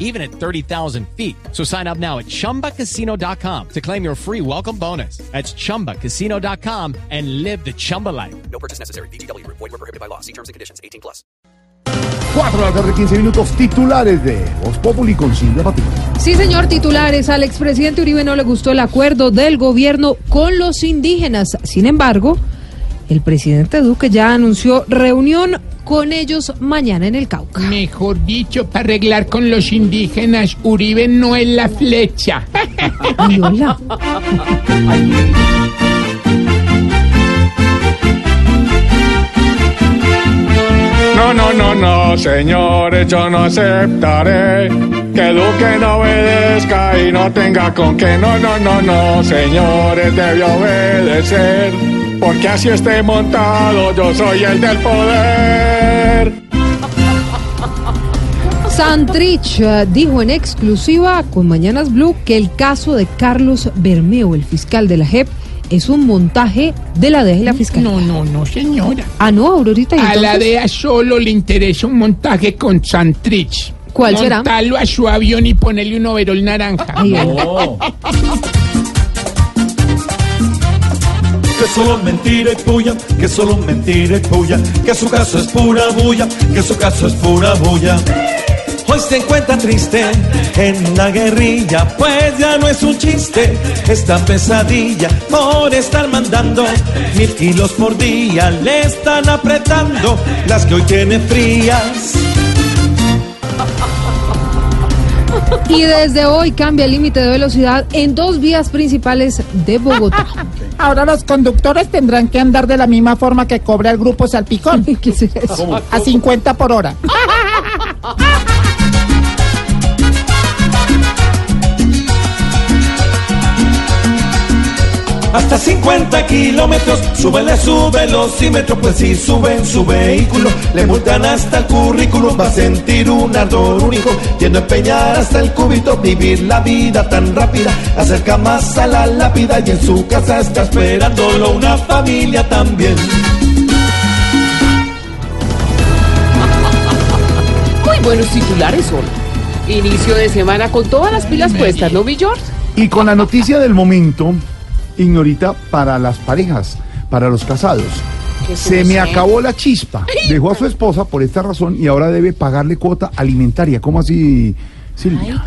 even at 30,000 feet. So sign up now at chumbacasino.com to claim your free welcome bonus. That's chumbacasino.com and live the Chumba life. No purchase necessary. BGW. Void were prohibited by law. See terms and conditions. 18 plus. 4 de la tarde, 15 minutos titulares de Voz Populi con Silvia Patiño. Sí, señor, titulares. Al expresidente Uribe no le gustó el acuerdo del gobierno con los indígenas. Sin embargo, el presidente Duque ya anunció reunión con ellos mañana en el Cauca. Mejor dicho, para arreglar con los indígenas, Uribe no es la flecha. señores, yo no aceptaré que Duque no obedezca y no tenga con qué. No, no, no, no, señores, debe obedecer, porque así esté montado, yo soy el del poder. Santrich eh, dijo en exclusiva con Mañanas Blue que el caso de Carlos Bermeo, el fiscal de la JEP, es un montaje de la DEA y la fiscalía. No, no, no, señora. Ah, no, Aurorita. ¿y A la? DEA solo le interesa un montaje con Santrich. ¿Cuál será? Montarlo a su avión y ponerle un overol naranja. Ay, hola. que solo mentira y puya, que solo mentira y puya, que su caso es pura bulla, que su caso es pura bulla. Hoy se encuentra triste en la guerrilla, pues ya no es un chiste esta pesadilla por estar mandando mil kilos por día, le están apretando las que hoy tiene frías. Y desde hoy cambia el límite de velocidad en dos vías principales de Bogotá. Ahora los conductores tendrán que andar de la misma forma que cobra el grupo Salpicón, ¿Qué es eso? a 50 por hora. Hasta 50 kilómetros, súbele su velocímetro, pues si sube en su vehículo, le multan hasta el currículum, va a sentir un ardor único, yendo a empeñar hasta el cúbito, vivir la vida tan rápida, acerca más a la lápida y en su casa está esperándolo una familia también. Muy buenos titulares son. Inicio de semana con todas las pilas puestas, ¿no, mi George? Y con la noticia del momento, ignorita para las parejas, para los casados. Se me acabó la chispa. Dejó a su esposa por esta razón y ahora debe pagarle cuota alimentaria. ¿Cómo así, Silvia?